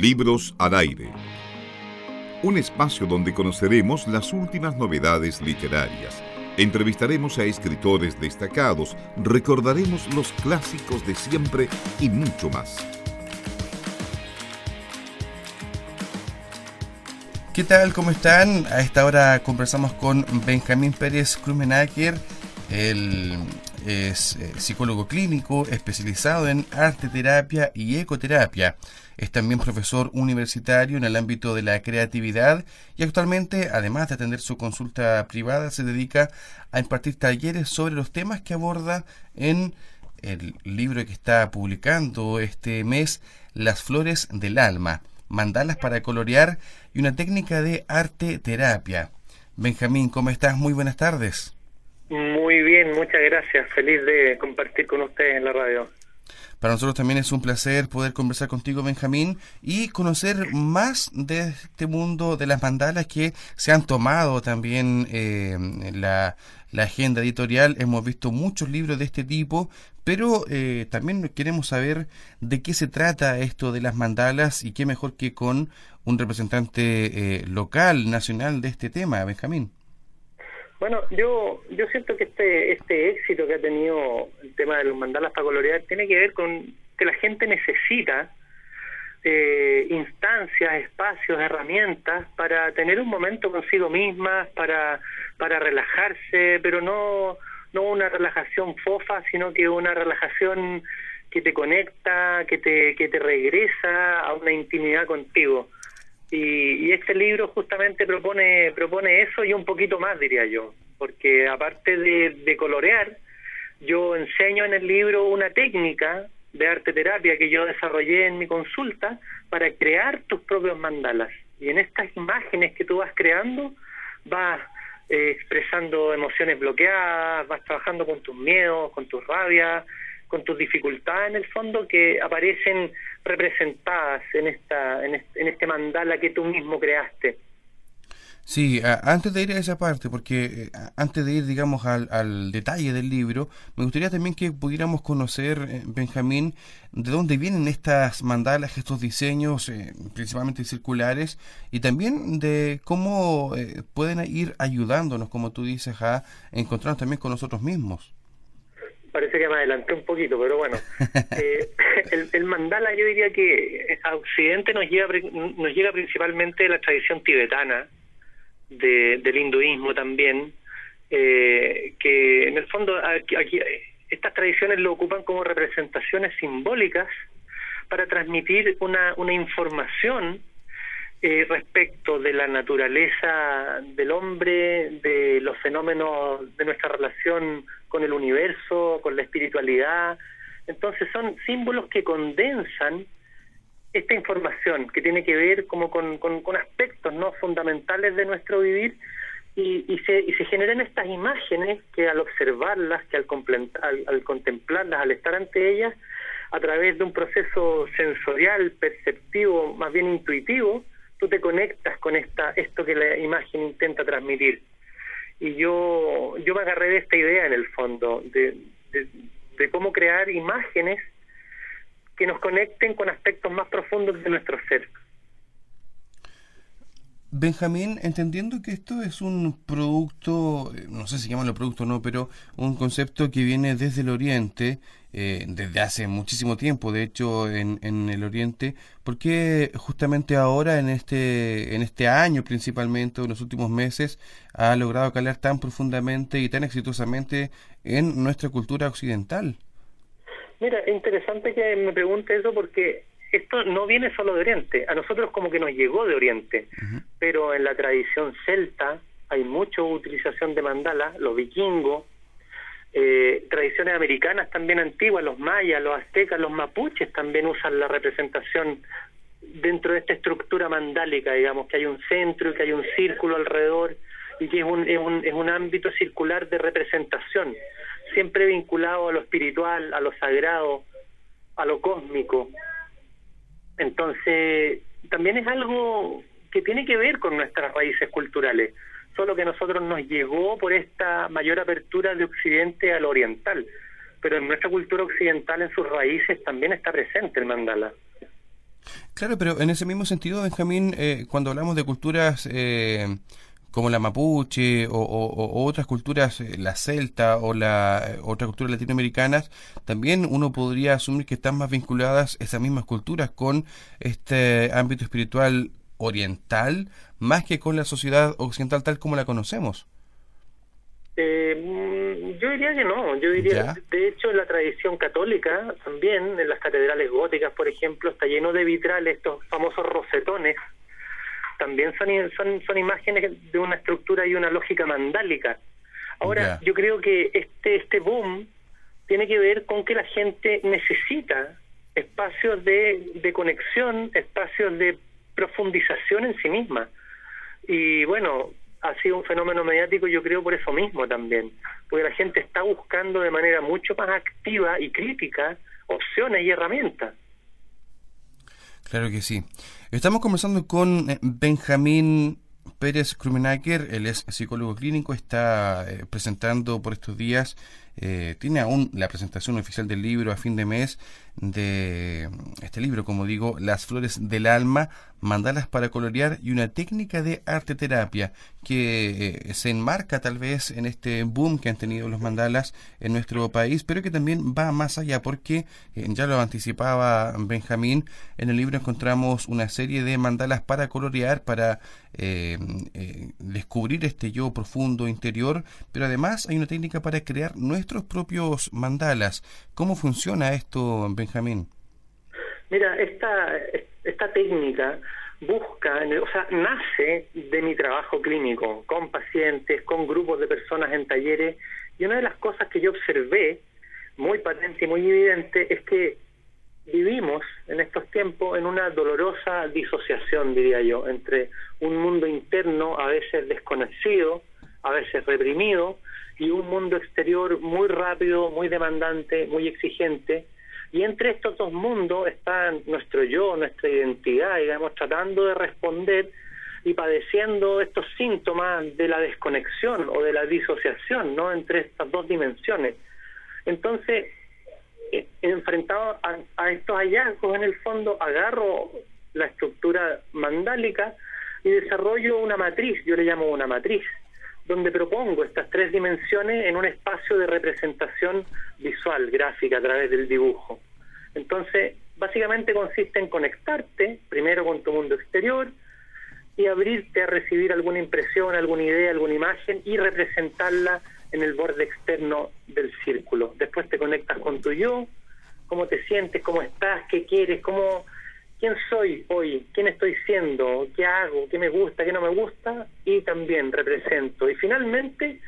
Libros al aire. Un espacio donde conoceremos las últimas novedades literarias. Entrevistaremos a escritores destacados, recordaremos los clásicos de siempre y mucho más. ¿Qué tal? ¿Cómo están? A esta hora conversamos con Benjamín Pérez Krumenacker. Él es eh, psicólogo clínico especializado en arte terapia y ecoterapia. Es también profesor universitario en el ámbito de la creatividad y actualmente, además de atender su consulta privada, se dedica a impartir talleres sobre los temas que aborda en el libro que está publicando este mes, Las Flores del Alma, mandalas para colorear y una técnica de arte terapia. Benjamín, ¿cómo estás? Muy buenas tardes. Muy bien, muchas gracias. Feliz de compartir con ustedes en la radio. Para nosotros también es un placer poder conversar contigo, Benjamín, y conocer más de este mundo de las mandalas que se han tomado también eh, la, la, agenda editorial. Hemos visto muchos libros de este tipo, pero eh, también queremos saber de qué se trata esto de las mandalas y qué mejor que con un representante eh, local, nacional de este tema, Benjamín. Bueno, yo yo siento que este este éxito que ha tenido el tema de los mandalas para colorear tiene que ver con que la gente necesita eh, instancias, espacios, herramientas para tener un momento consigo mismas, para para relajarse, pero no no una relajación fofa, sino que una relajación que te conecta, que te que te regresa a una intimidad contigo. Y, este libro justamente propone propone eso y un poquito más, diría yo, porque aparte de, colorear, yo enseño en el libro una técnica de arte terapia que yo desarrollé en mi consulta para crear tus propios mandalas. Y en estas imágenes que tú vas creando, vas eh, expresando emociones bloqueadas, vas trabajando con tus miedos, con tus rabias, con tus dificultades en el fondo que aparecen representadas en esta en este, mandala que tú mismo creaste. Sí, antes de ir a esa parte, porque eh, antes de ir, digamos, al, detalle del libro, me gustaría también que pudiéramos conocer, eh, Benjamín, de dónde vienen estas mandalas, estos diseños, eh, principalmente circulares, y también de cómo pueden ir ayudándonos, como tú dices, a encontrarnos también con nosotros mismos parece que me adelanté un poquito, pero bueno, eh, el, mandala yo diría que a Occidente nos llega, nos llega principalmente de la tradición tibetana, de, del hinduismo también, eh, que en el fondo aquí, estas tradiciones lo ocupan como representaciones simbólicas para transmitir una, una información eh, respecto de la naturaleza del hombre, de los fenómenos de nuestra relación con el universo, con la espiritualidad. Entonces son símbolos que condensan esta información que tiene que ver como con, aspectos no fundamentales de nuestro vivir y, y, se, y se generan estas imágenes que al observarlas, que al, al, al contemplarlas, al estar ante ellas, a través de un proceso sensorial, perceptivo, más bien intuitivo, tú te conectas con esta esto que la imagen intenta transmitir. Y yo, yo me agarré de esta idea en el fondo, de, de, cómo crear imágenes que nos conecten con aspectos más profundos de nuestro ser. Benjamín, entendiendo que esto es un producto, eh, no sé si llamarlo producto o no, pero un concepto que viene desde el Oriente, eh, desde hace muchísimo tiempo, de hecho, en, en, el Oriente, ¿por qué justamente ahora, en este, en este año principalmente, o en los últimos meses, ha logrado calar tan profundamente y tan exitosamente en nuestra cultura occidental? Mira, es interesante que me pregunte eso porque esto no viene solo de Oriente, a nosotros como que nos llegó de Oriente, pero en la tradición celta hay mucha utilización de mandala, los vikingos, eh, tradiciones americanas también antiguas, los mayas, los aztecas, los mapuches también usan la representación dentro de esta estructura mandálica, digamos, que hay un centro y que hay un círculo alrededor y que es un, es un, es un ámbito circular de representación, siempre vinculado a lo espiritual, a lo sagrado, a lo cósmico. Entonces, también es algo que tiene que ver con nuestras raíces culturales, solo que a nosotros nos llegó por esta mayor apertura de Occidente al oriental, pero en nuestra cultura occidental, en sus raíces, también está presente el mandala. Claro, pero en ese mismo sentido, Benjamín, eh, cuando hablamos de culturas eh, como la mapuche o, otras culturas, eh, la celta o la otras culturas latinoamericanas, también uno podría asumir que están más vinculadas esas mismas culturas con este ámbito espiritual oriental, más que con la sociedad occidental tal como la conocemos. Eh, yo diría que no, yo diría, de hecho en la tradición católica también, en las catedrales góticas por ejemplo, está lleno de vitrales, estos famosos rosetones, también son, son, son imágenes de una estructura y una lógica mandálica. Ahora, yo creo que este, este boom tiene que ver con que la gente necesita espacios de, de conexión, espacios de profundización en sí misma. Y bueno, ha sido un fenómeno mediático, yo creo, por eso mismo también, porque la gente está buscando de manera mucho más activa y crítica opciones y herramientas. Claro que sí. Estamos conversando con eh, Benjamín Pérez Krumenacker, él es psicólogo clínico, está eh, presentando por estos días, eh, tiene aún la presentación oficial del libro a fin de mes de este libro, como digo, Las Flores del Alma, mandalas para colorear y una técnica de arte terapia que eh, se enmarca tal vez en este boom que han tenido los mandalas en nuestro país, pero que también va más allá porque, ya lo anticipaba Benjamín, en el libro encontramos una serie de mandalas para colorear, para descubrir este yo profundo interior, pero además hay una técnica para crear nuestros propios mandalas. ¿Cómo funciona esto, Benjamín? Mira, esta, esta técnica busca, o sea, nace de mi trabajo clínico, con pacientes, con grupos de personas en talleres, y una de las cosas que yo observé, muy patente y muy evidente, es que vivimos en estos tiempos en una dolorosa disociación, diría yo, entre un mundo interno a veces desconocido, a veces reprimido, y un mundo exterior muy rápido, muy demandante, muy exigente, y entre estos dos mundos está nuestro yo, nuestra identidad, digamos, tratando de responder y padeciendo estos síntomas de la desconexión o de la disociación, ¿no? Entre estas dos dimensiones. Entonces, enfrentado a, a estos hallazgos, en el fondo, agarro la estructura mandálica y desarrollo una matriz, yo le llamo una matriz, donde propongo estas tres dimensiones en un espacio de representación visual, gráfica, a través del dibujo. Entonces, básicamente consiste en conectarte primero con tu mundo exterior y abrirte a recibir alguna impresión, alguna idea, alguna imagen y representarla en el borde externo del círculo. Yo, cómo te sientes, cómo estás, qué quieres, cómo quién soy hoy, quién estoy siendo, qué hago, qué me gusta, qué no me gusta, y también represento. Y finalmente,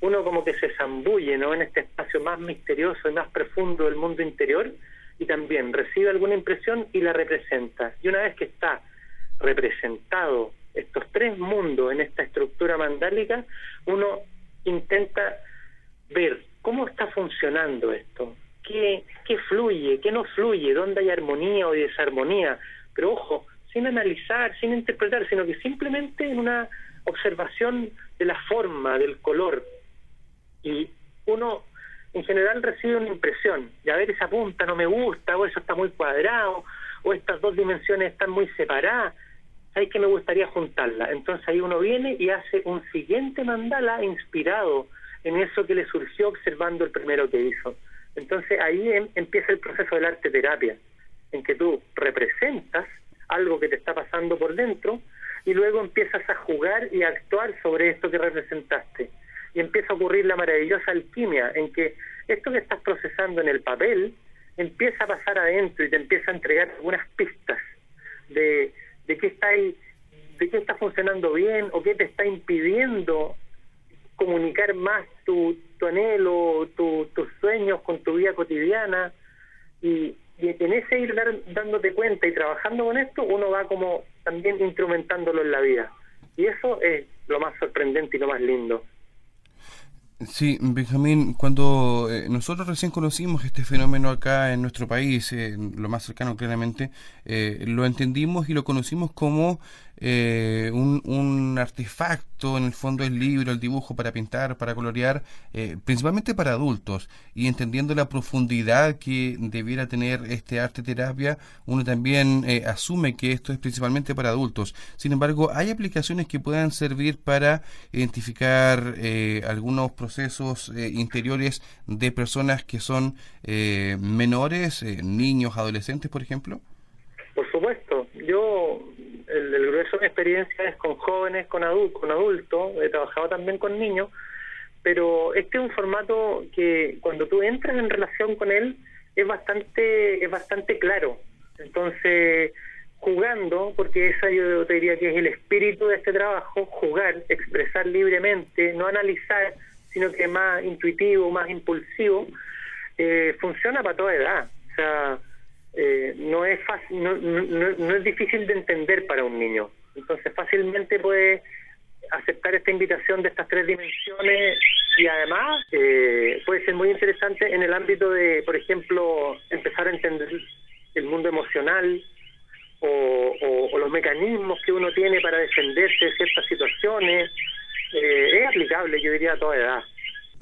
uno como que se zambulle ¿no? en este espacio más misterioso y más profundo del mundo interior, y también recibe alguna impresión y la representa. Y una vez que está representado estos tres mundos en esta estructura mandálica, uno intenta ver cómo está funcionando esto, qué, fluye, qué no fluye, dónde hay armonía o desarmonía, pero ojo, sin analizar, sin interpretar, sino que simplemente en una observación de la forma, del color. Y uno en general recibe una impresión, y a ver esa punta no me gusta, o eso está muy cuadrado, o estas dos dimensiones están muy separadas, hay que me gustaría juntarla. Entonces ahí uno viene y hace un siguiente mandala inspirado en eso que le surgió observando el primero que hizo. Entonces ahí em, empieza el proceso del arte terapia, en que tú representas algo que te está pasando por dentro y luego empiezas a jugar y a actuar sobre esto que representaste. Y empieza a ocurrir la maravillosa alquimia en que esto que estás procesando en el papel empieza a pasar adentro y te empieza a entregar algunas pistas de, de qué está de qué está funcionando bien o qué te está impidiendo comunicar más tu, tu anhelo, tus sueños con tu vida cotidiana y, en ese ir dándote cuenta y trabajando con esto, uno va como también instrumentándolo en la vida. Y eso es lo más sorprendente y lo más lindo. Sí, Benjamín, cuando eh, nosotros recién conocimos este fenómeno acá en nuestro país, eh, lo más cercano claramente, eh, lo entendimos y lo conocimos como un, un, artefacto, en el fondo el libro, el dibujo para pintar, para colorear, principalmente para adultos, y entendiendo la profundidad que debiera tener este arte terapia, uno también asume que esto es principalmente para adultos. Sin embargo, hay aplicaciones que puedan servir para identificar algunos procesos eh, interiores de personas que son eh, menores, eh, niños, adolescentes, por ejemplo? Por supuesto. Yo, el, grueso de mi experiencia es con jóvenes, con, con adultos, he trabajado también con niños, pero este es un formato que cuando tú entras en relación con él es bastante, es bastante claro. Entonces, jugando, porque esa yo te diría que es el espíritu de este trabajo, jugar, expresar libremente, no analizar, sino que es más intuitivo, más impulsivo, eh, funciona para toda edad. O sea, eh, no es fácil, no, es difícil de entender para un niño. Entonces fácilmente puede aceptar esta invitación de estas tres dimensiones y además eh, puede ser muy interesante en el ámbito de, por ejemplo, empezar a entender el mundo emocional o, o los mecanismos que uno tiene para defenderse de ciertas situaciones eh, es aplicable, yo diría, a toda edad.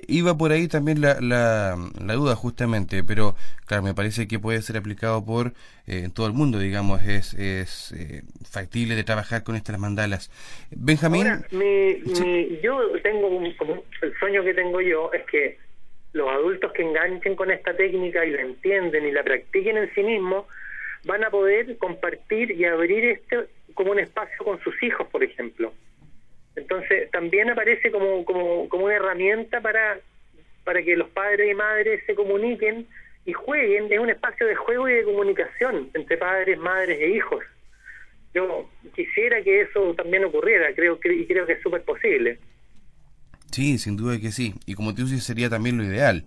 Iba por ahí también la, la, duda justamente, pero claro, me parece que puede ser aplicado por eh, todo el mundo, digamos, es, es eh, factible de trabajar con estas mandalas. Benjamín. yo tengo un, el sueño que tengo yo es que los adultos que enganchen con esta técnica y la entienden y la practiquen en sí mismos van a poder compartir y abrir este como un espacio con sus hijos, por ejemplo. Entonces, también aparece como, como, como una herramienta para, para que los padres y madres se comuniquen y jueguen. Es un espacio de juego y de comunicación entre padres, madres e hijos. Yo quisiera que eso también ocurriera, creo que, y creo que es súper posible. Sí, sin duda que sí. Y como tú dices, sería también lo ideal.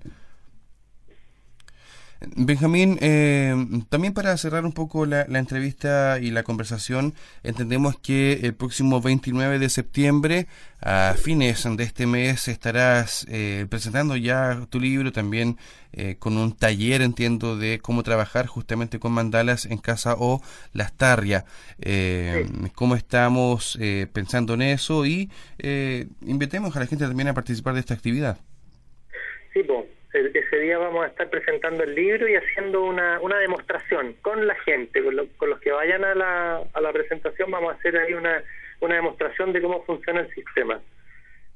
Benjamín, eh, también para cerrar un poco la, entrevista y la conversación, entendemos que el próximo 29 de septiembre, a fines de este mes, estarás eh, presentando ya tu libro también eh, con un taller, entiendo, de cómo trabajar justamente con mandalas en casa o las tarrias. ¿Cómo estamos pensando en eso? Y invitemos a la gente también a participar de esta actividad. Sí, pues ese día vamos a estar presentando el libro y haciendo una, una demostración con la gente, con, los que vayan a la, a la presentación vamos a hacer ahí una, una demostración de cómo funciona el sistema.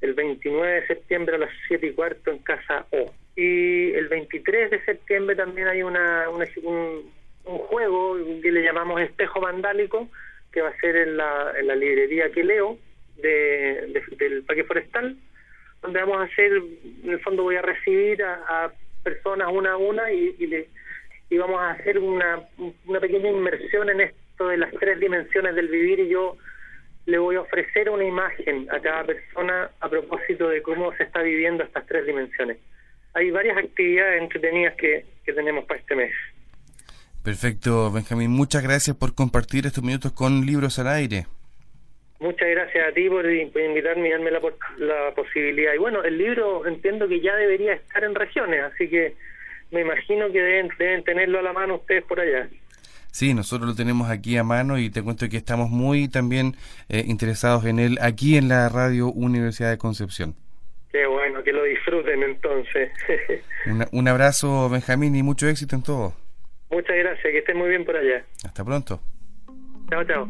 El 29 de septiembre a las 7 y cuarto en Casa O. Y el 23 de septiembre también hay una, un, un juego que le llamamos Espejo Vandálico, que va a ser en la, en la librería que leo de, del Parque Forestal donde vamos a hacer, en el fondo voy a recibir a, personas una a una y, le, y vamos a hacer una, una pequeña inmersión en esto de las tres dimensiones del vivir y yo le voy a ofrecer una imagen a cada persona a propósito de cómo se está viviendo estas tres dimensiones. Hay varias actividades entretenidas que, que tenemos para este mes. Perfecto, Benjamín. Muchas gracias por compartir estos minutos con Libros al Aire. Muchas gracias a ti por, invitarme y darme la, la, posibilidad. Y bueno, el libro entiendo que ya debería estar en regiones, así que me imagino que deben, deben tenerlo a la mano ustedes por allá. Sí, nosotros lo tenemos aquí a mano y te cuento que estamos muy también eh, interesados en él aquí en la Radio Universidad de Concepción. Qué bueno, que lo disfruten entonces. un abrazo, Benjamín, y mucho éxito en todo. Muchas gracias, que estén muy bien por allá. Hasta pronto. Chao, chao.